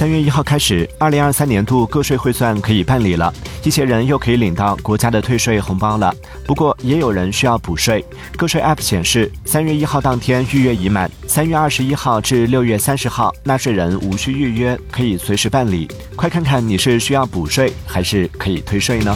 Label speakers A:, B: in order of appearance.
A: 三月一号开始二零二三年度个税汇算可以办理了一些人又可以领到国家的退税红包了。不过也有人需要补税个税 app 显示三月一号当天预约已满三月二十一号至六月三十号纳税人无需预约可以随时办理。快看看你是需要补税还是可以退税呢？